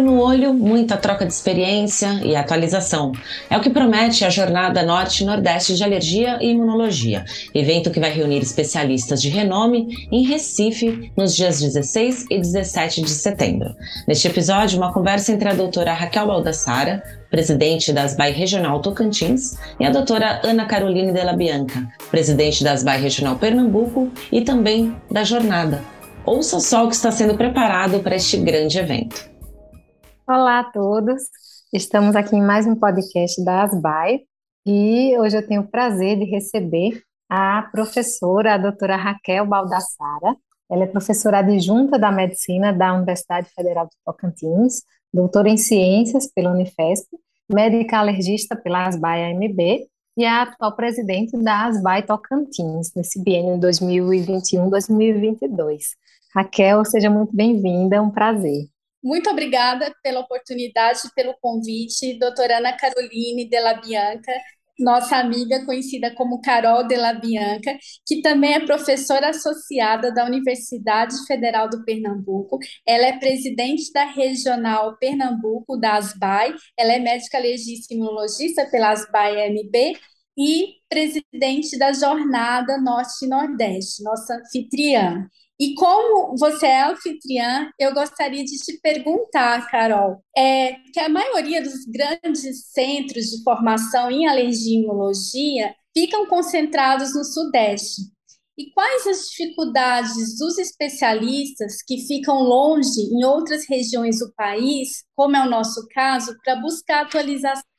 olho no olho, muita troca de experiência e atualização. É o que promete a Jornada Norte Nordeste de Alergia e Imunologia, evento que vai reunir especialistas de renome em Recife nos dias 16 e 17 de setembro. Neste episódio, uma conversa entre a doutora Raquel Baldassara, presidente da ASBAI Regional Tocantins, e a doutora Ana Caroline Della Bianca, presidente da ASBAI Regional Pernambuco e também da Jornada. Ouça só o que está sendo preparado para este grande evento. Olá a todos, estamos aqui em mais um podcast da ASBAI e hoje eu tenho o prazer de receber a professora, a doutora Raquel Baldassara. Ela é professora adjunta da Medicina da Universidade Federal de Tocantins, doutora em Ciências pela Unifesp, médica alergista pela ASBAI AMB e a atual presidente da ASBAI Tocantins, nesse biênio 2021-2022. Raquel, seja muito bem-vinda, é um prazer. Muito obrigada pela oportunidade, pelo convite, doutora Ana Caroline Della Bianca, nossa amiga conhecida como Carol Della Bianca, que também é professora associada da Universidade Federal do Pernambuco. Ela é presidente da Regional Pernambuco, da ASBAI, ela é médica legista imunologista pela ASBAI MB e presidente da Jornada Norte e Nordeste, nossa anfitriã. E como você é anfitriã, eu gostaria de te perguntar, Carol, é que a maioria dos grandes centros de formação em alergia e imunologia ficam concentrados no Sudeste. E quais as dificuldades dos especialistas que ficam longe em outras regiões do país, como é o nosso caso, para buscar atualização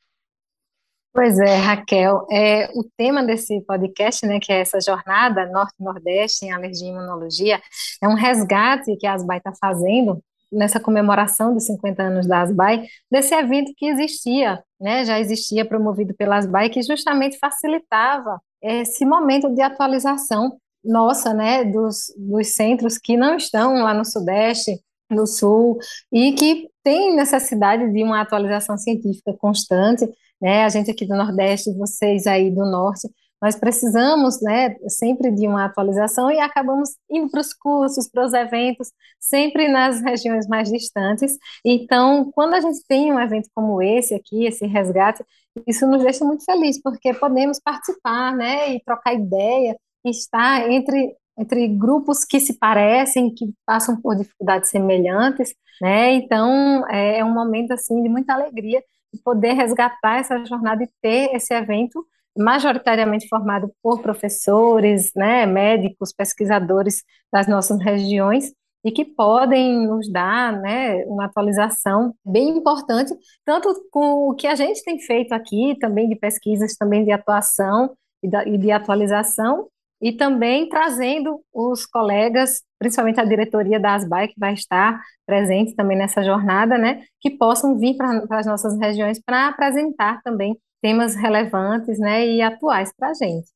Pois é, Raquel, é, o tema desse podcast, né, que é essa jornada Norte-Nordeste em Alergia e Imunologia, é um resgate que a ASBAI está fazendo nessa comemoração dos 50 anos da ASBAI, desse evento que existia, né, já existia promovido pela ASBAI, que justamente facilitava esse momento de atualização nossa, né, dos, dos centros que não estão lá no Sudeste, no Sul, e que tem necessidade de uma atualização científica constante, né? A gente aqui do Nordeste, vocês aí do Norte, nós precisamos, né, sempre de uma atualização e acabamos indo para os cursos, para os eventos, sempre nas regiões mais distantes. Então, quando a gente tem um evento como esse aqui, esse resgate, isso nos deixa muito feliz, porque podemos participar, né, e trocar ideia, estar entre entre grupos que se parecem, que passam por dificuldades semelhantes, né? Então, é, é um momento assim de muita alegria poder resgatar essa jornada e ter esse evento majoritariamente formado por professores, né, médicos, pesquisadores das nossas regiões e que podem nos dar né, uma atualização bem importante, tanto com o que a gente tem feito aqui, também de pesquisas, também de atuação e de atualização, e também trazendo os colegas, principalmente a diretoria da ASBAI, que vai estar presente também nessa jornada, né, que possam vir para as nossas regiões para apresentar também temas relevantes né, e atuais para a gente.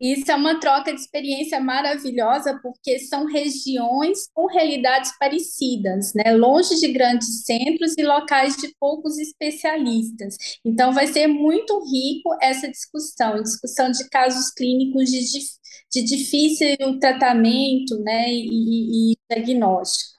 Isso é uma troca de experiência maravilhosa, porque são regiões com realidades parecidas, né? longe de grandes centros e locais de poucos especialistas. Então, vai ser muito rico essa discussão, discussão de casos clínicos de, de difícil tratamento né? e, e diagnóstico.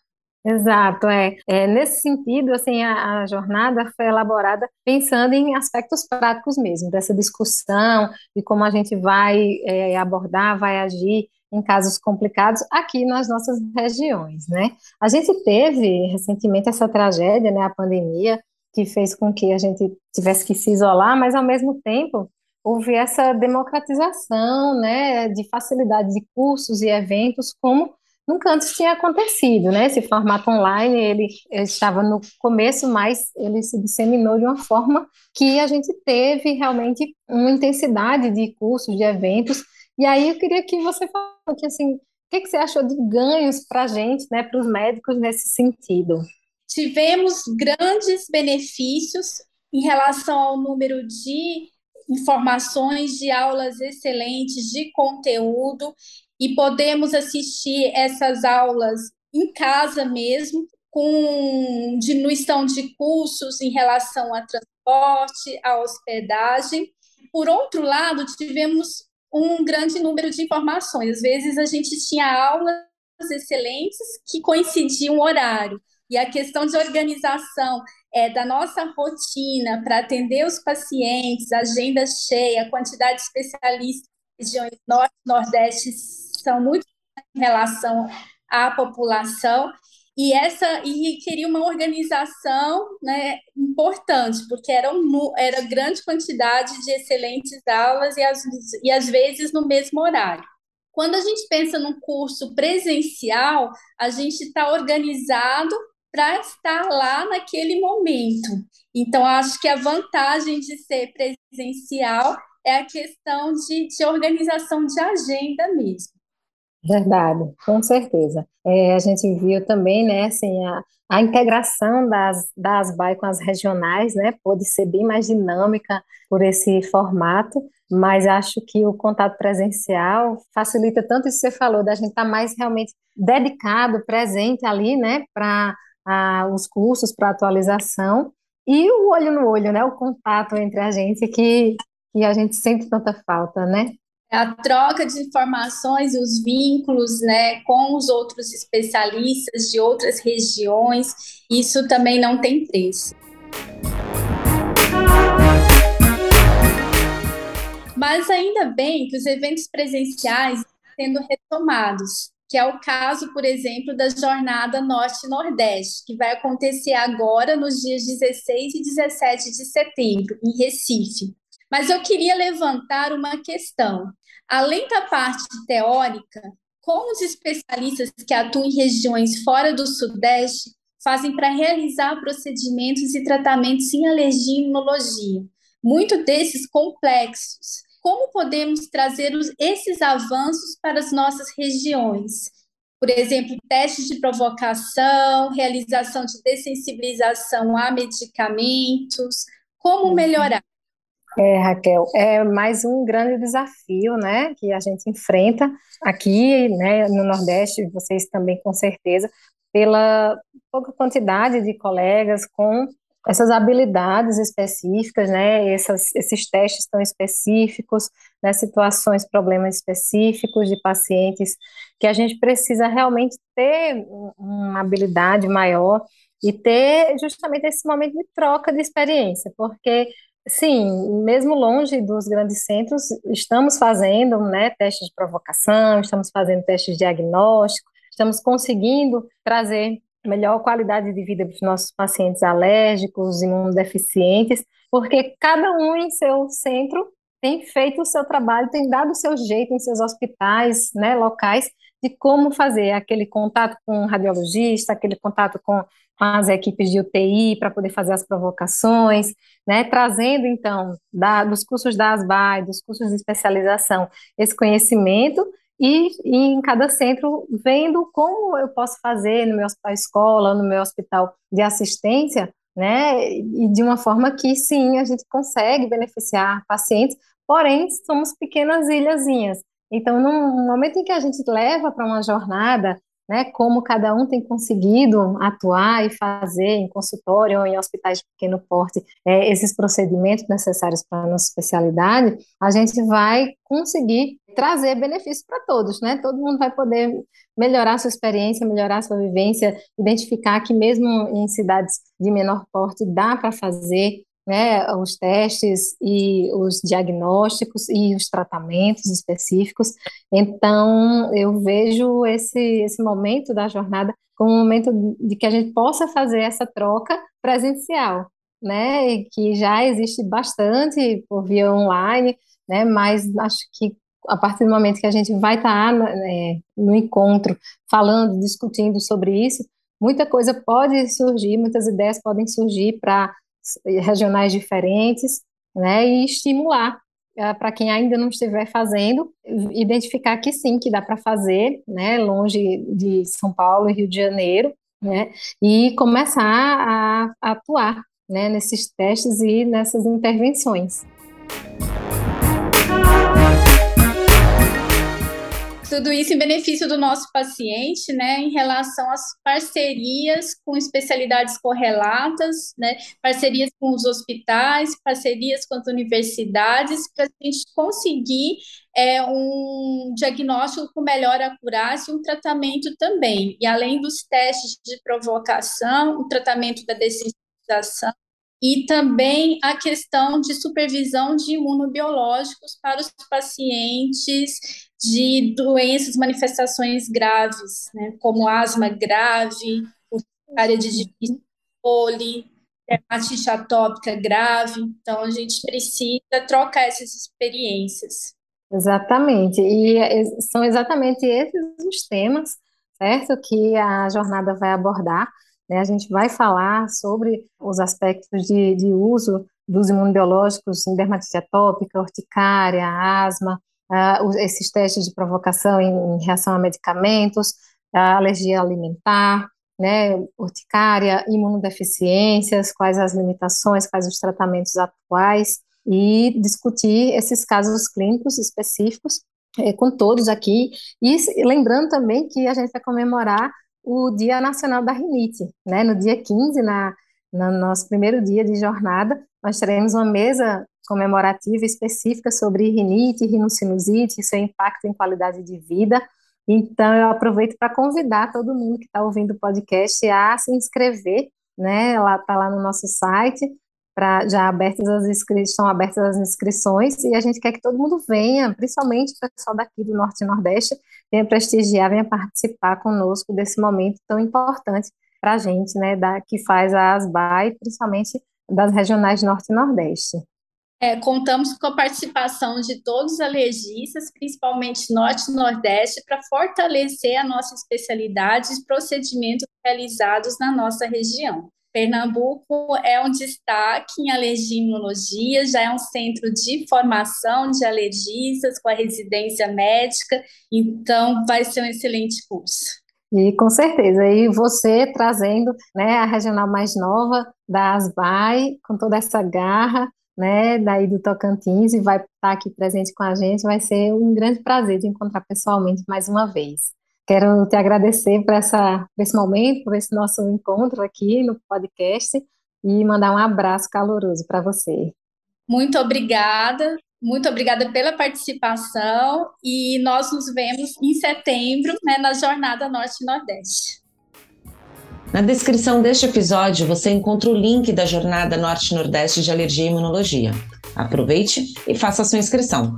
Exato, é. é. Nesse sentido, assim, a, a, jornada foi elaborada pensando em aspectos práticos mesmo, dessa discussão, de como a gente vai é, abordar, vai agir em casos complicados aqui nas nossas regiões, né? A gente teve recentemente essa tragédia, né, a pandemia, que fez com que a gente tivesse que se isolar, mas ao mesmo tempo houve essa democratização, né, de facilidade de cursos e eventos como nunca antes tinha acontecido, né? Esse formato online, ele, ele, estava no começo, mas ele se disseminou de uma forma que a gente teve realmente uma intensidade de cursos, de eventos. E aí eu queria que você falasse, assim, o que, que você achou de ganhos para a gente, né, para os médicos nesse sentido? Tivemos grandes benefícios em relação ao número de informações, de aulas excelentes, de conteúdo e podemos assistir essas aulas em casa mesmo, com diminuição de custos em relação a transporte, a hospedagem. Por outro lado, tivemos um grande número de informações. Às vezes a gente tinha aulas excelentes que coincidiam o horário. E a questão de organização é, da nossa rotina para atender os pacientes, agenda cheia, quantidade de especialistas, regiões norte nordeste são muito em relação à população e essa e requeria uma organização né, importante, porque era, um, era grande quantidade de excelentes aulas e, as, e às vezes no mesmo horário. Quando a gente pensa num curso presencial, a gente está organizado para estar lá naquele momento. Então, acho que a vantagem de ser presencial é a questão de, de organização de agenda mesmo. Verdade, com certeza. É, a gente viu também, né, assim, a, a integração das, das BAI com as regionais, né, pode ser bem mais dinâmica por esse formato, mas acho que o contato presencial facilita tanto isso que você falou, da gente estar tá mais realmente dedicado, presente ali, né, para os cursos, para atualização, e o olho no olho, né, o contato entre a gente que, que a gente sente tanta falta, né? A troca de informações e os vínculos né, com os outros especialistas de outras regiões, isso também não tem preço. Mas ainda bem que os eventos presenciais estão sendo retomados, que é o caso, por exemplo, da Jornada Norte-Nordeste, que vai acontecer agora nos dias 16 e 17 de setembro, em Recife. Mas eu queria levantar uma questão. Além da parte teórica, como os especialistas que atuam em regiões fora do Sudeste fazem para realizar procedimentos e tratamentos em alergia e imunologia? Muito desses complexos. Como podemos trazer os, esses avanços para as nossas regiões? Por exemplo, testes de provocação, realização de dessensibilização a medicamentos. Como melhorar? É, Raquel, é mais um grande desafio, né, que a gente enfrenta aqui, né, no Nordeste, vocês também com certeza, pela pouca quantidade de colegas com essas habilidades específicas, né, essas, esses testes tão específicos, né, situações, problemas específicos de pacientes, que a gente precisa realmente ter uma habilidade maior e ter justamente esse momento de troca de experiência, porque Sim, mesmo longe dos grandes centros, estamos fazendo né, testes de provocação, estamos fazendo testes de diagnóstico, estamos conseguindo trazer melhor qualidade de vida para os nossos pacientes alérgicos, imunodeficientes, porque cada um em seu centro tem feito o seu trabalho, tem dado o seu jeito em seus hospitais né, locais de como fazer aquele contato com o radiologista, aquele contato com as equipes de UTI para poder fazer as provocações, né, trazendo então da, dos cursos da ASBAI, dos cursos de especialização, esse conhecimento e, e, em cada centro vendo como eu posso fazer no meu hospital escola, no meu hospital de assistência, né, e de uma forma que sim, a gente consegue beneficiar pacientes, porém somos pequenas ilhazinhas. Então, no momento em que a gente leva para uma jornada né, como cada um tem conseguido atuar e fazer em consultório ou em hospitais de pequeno porte é, esses procedimentos necessários para a nossa especialidade, a gente vai conseguir trazer benefícios para todos, né? Todo mundo vai poder melhorar sua experiência, melhorar sua vivência, identificar que mesmo em cidades de menor porte dá para fazer né, os testes e os diagnósticos e os tratamentos específicos. Então, eu vejo esse, esse momento da jornada como um momento de que a gente possa fazer essa troca presencial, né, e que já existe bastante por via online, né, mas acho que a partir do momento que a gente vai estar né, no encontro falando, discutindo sobre isso, muita coisa pode surgir, muitas ideias podem surgir para regionais diferentes, né, e estimular uh, para quem ainda não estiver fazendo, identificar que sim, que dá para fazer, né, longe de São Paulo e Rio de Janeiro, né, e começar a, a atuar, né, nesses testes e nessas intervenções. Tudo isso em benefício do nosso paciente, né, em relação às parcerias com especialidades correlatas, né, parcerias com os hospitais, parcerias com as universidades, para a gente conseguir é, um diagnóstico com melhor acurácia e um tratamento também. E além dos testes de provocação, o tratamento da dessensitização, e também a questão de supervisão de imunobiológicos para os pacientes de doenças, manifestações graves, né, como asma grave, área de difícil poli, dermatite atópica grave. Então, a gente precisa trocar essas experiências. Exatamente, e são exatamente esses os temas, certo, que a jornada vai abordar. Né? A gente vai falar sobre os aspectos de, de uso dos imunobiológicos em dermatite atópica, urticária, asma, uh, esses testes de provocação em, em reação a medicamentos, a alergia alimentar, né, urticária, imunodeficiências, quais as limitações, quais os tratamentos atuais, e discutir esses casos clínicos específicos é, com todos aqui, e lembrando também que a gente vai comemorar o Dia Nacional da Rinite, né, no dia 15, na, no nosso primeiro dia de jornada, nós teremos uma mesa comemorativa específica sobre rinite, rinocinusite, seu impacto em qualidade de vida. Então, eu aproveito para convidar todo mundo que está ouvindo o podcast a se inscrever, né? Está lá no nosso site, para já abertas as inscrições, estão abertas as inscrições e a gente quer que todo mundo venha, principalmente o pessoal daqui do Norte e Nordeste, venha prestigiar, venha participar conosco desse momento tão importante para a gente, né? Da, que faz a ASBAI, principalmente das regionais Norte e Nordeste. É, contamos com a participação de todos os alergistas, principalmente Norte e Nordeste, para fortalecer a nossa especialidade e procedimentos realizados na nossa região. Pernambuco é um destaque em alergia e imunologia, já é um centro de formação de alergistas com a residência médica, então vai ser um excelente curso. E com certeza, e você trazendo né, a regional mais nova da ASBAI, com toda essa garra, né, daí do Tocantins, e vai estar aqui presente com a gente, vai ser um grande prazer de encontrar pessoalmente mais uma vez. Quero te agradecer por, essa, por esse momento, por esse nosso encontro aqui no podcast, e mandar um abraço caloroso para você. Muito obrigada, muito obrigada pela participação e nós nos vemos em setembro né, na Jornada Norte Nordeste. Na descrição deste episódio você encontra o link da Jornada Norte Nordeste de Alergia e Imunologia. Aproveite e faça sua inscrição.